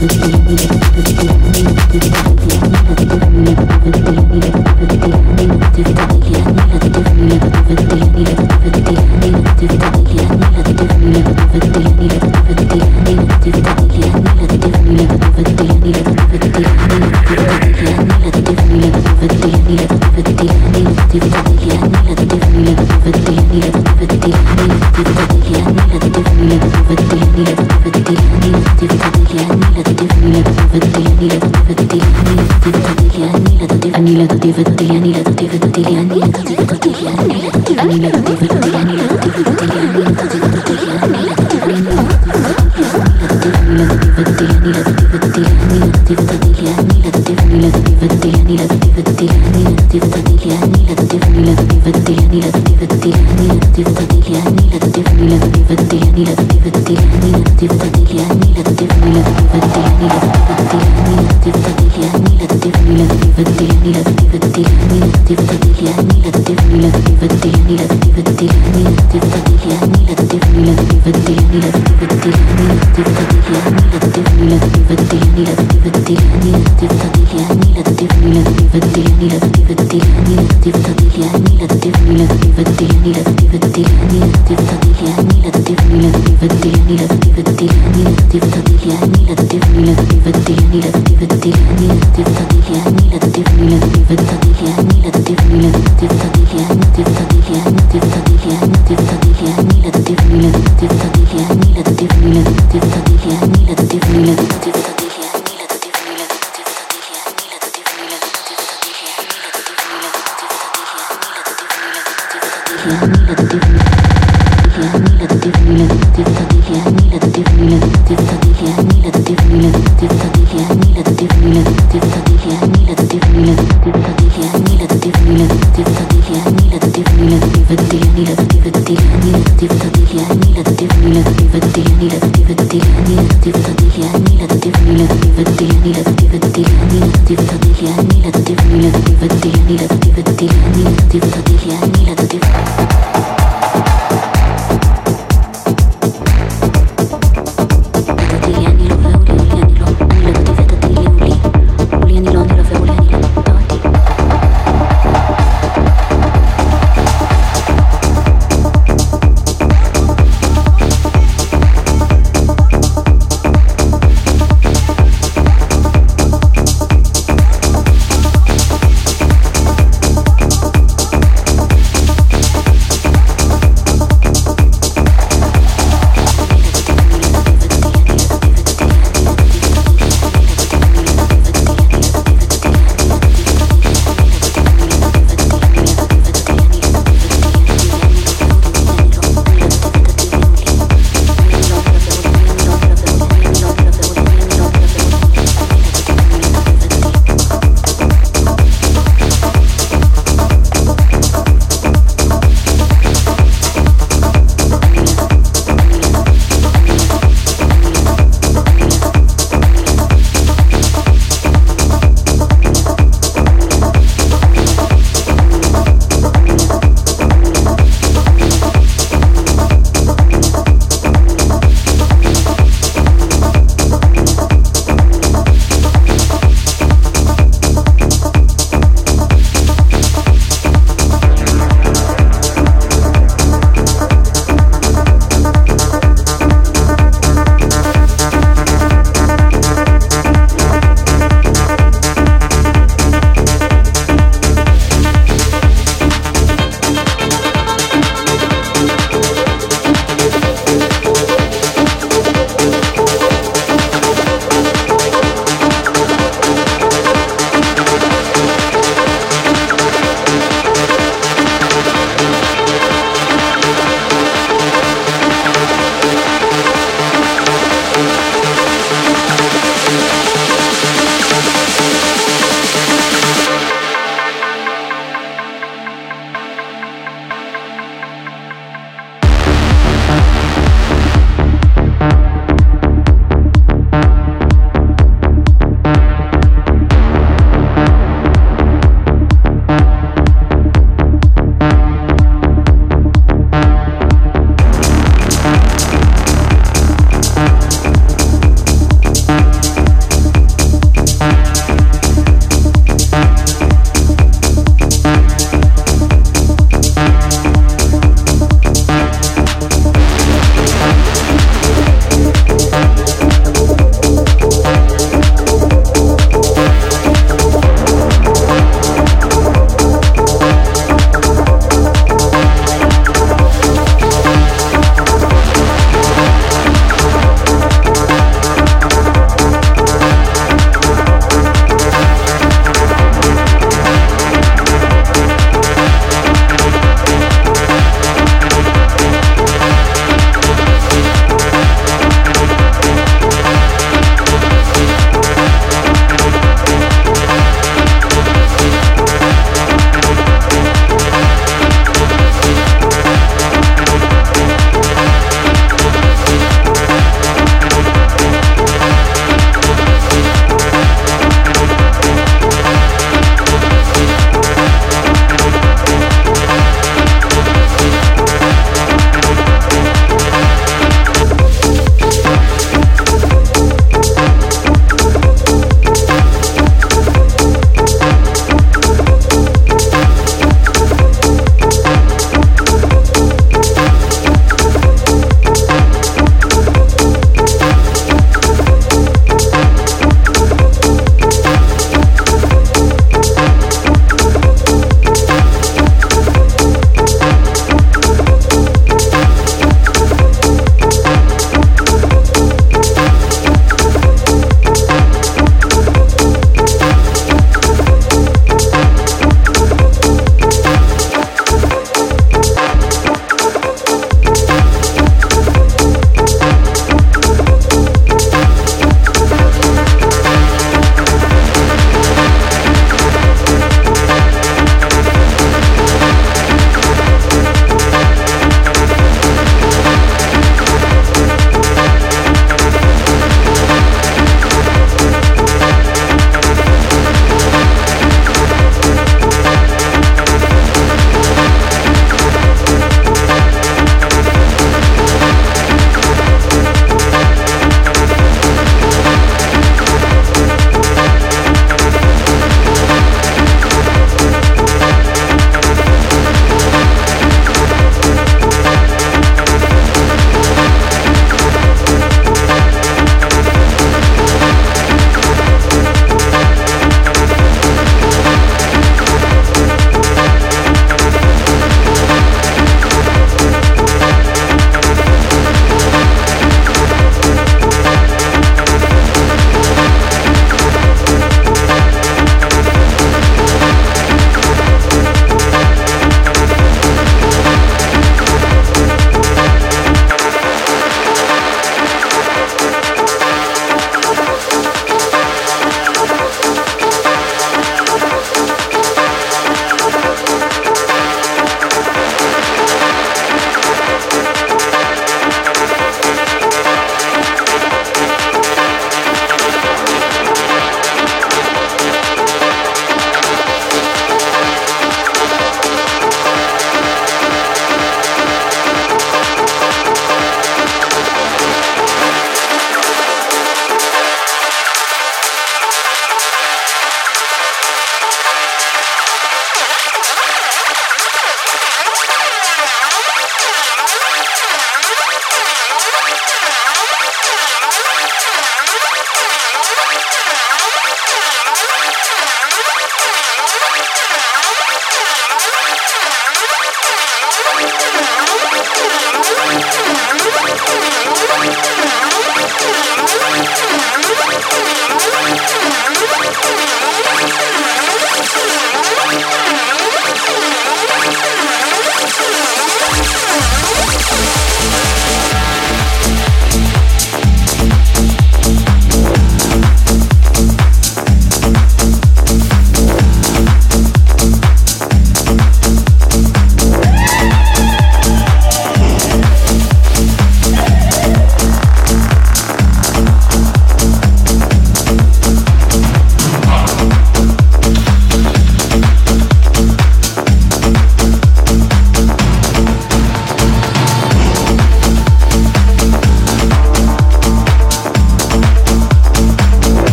Thank you.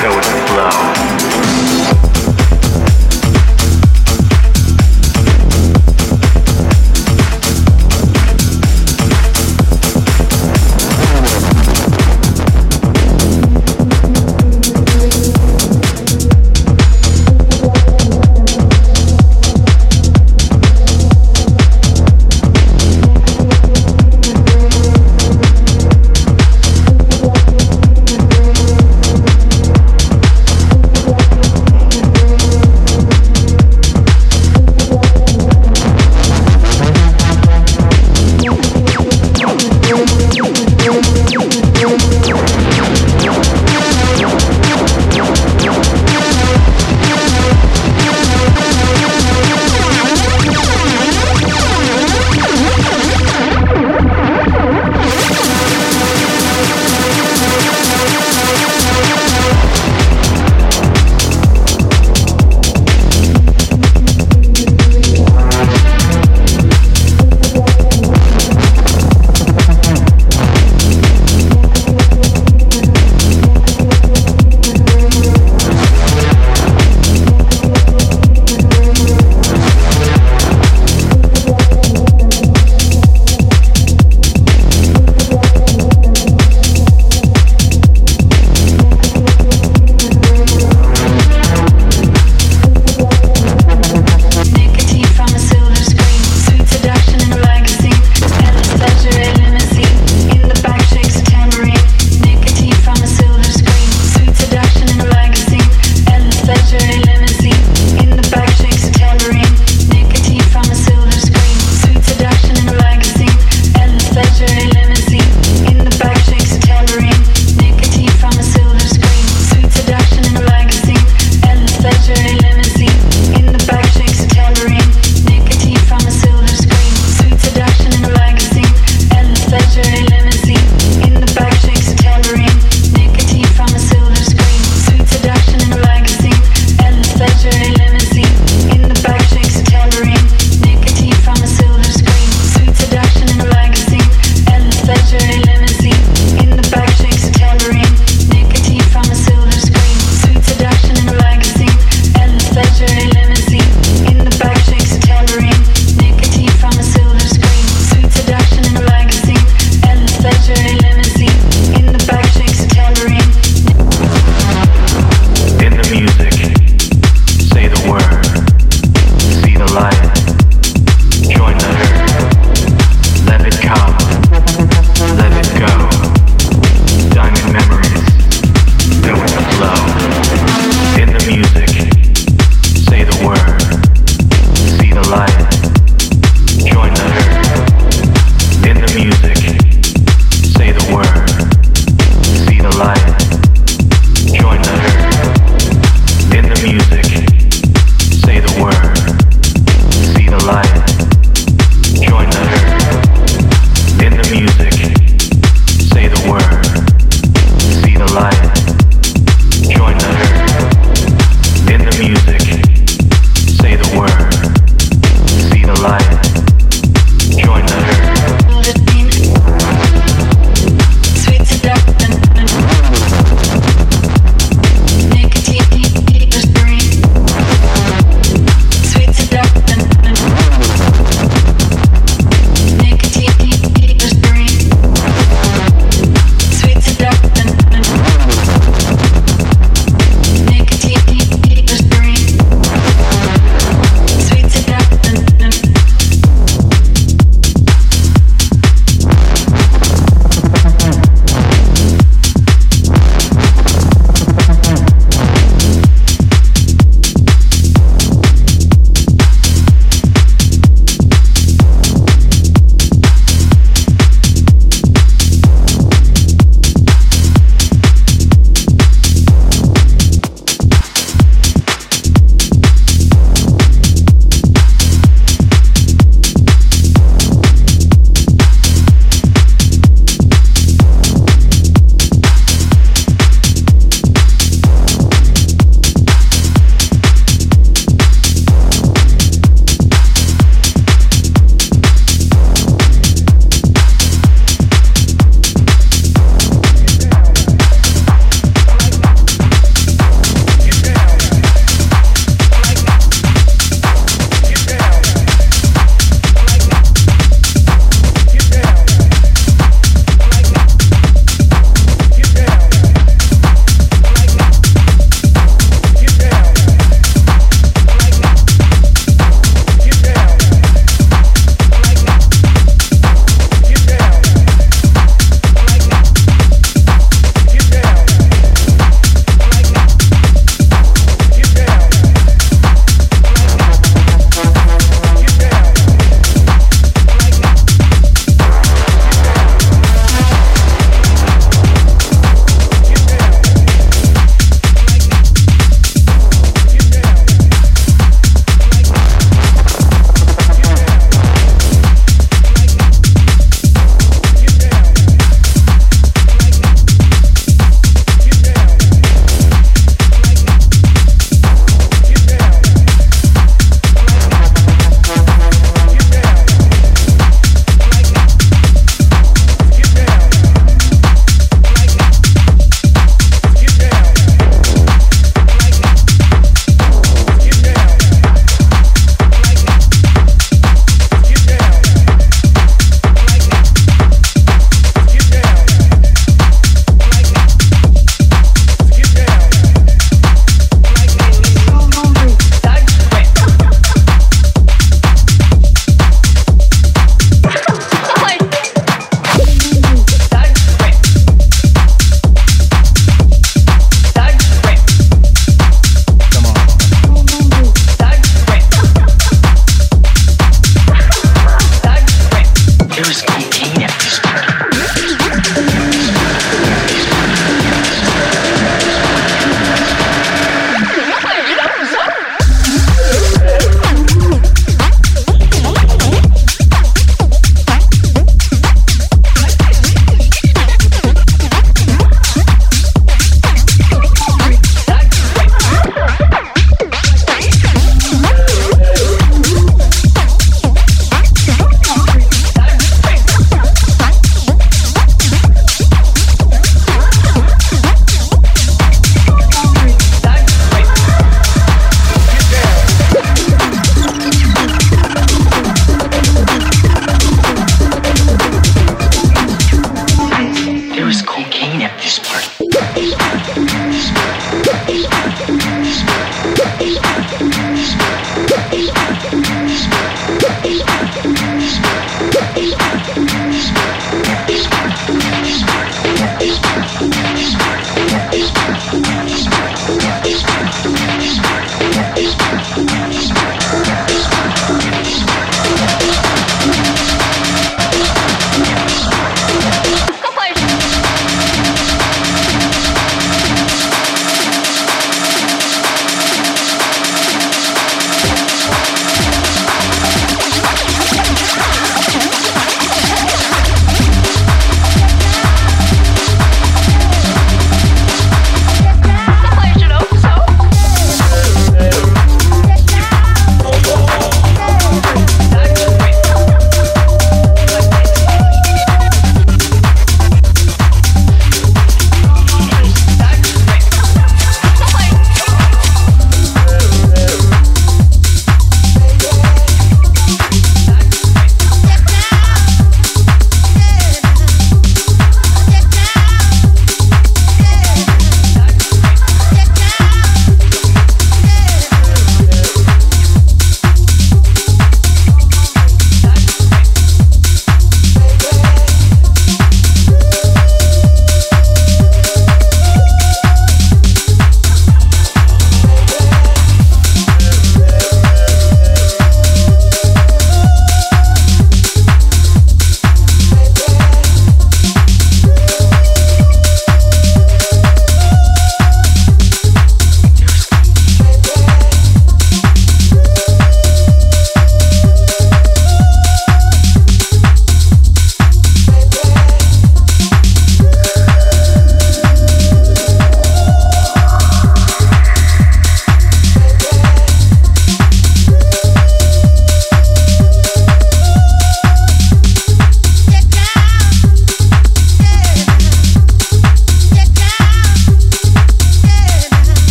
Go with the flow.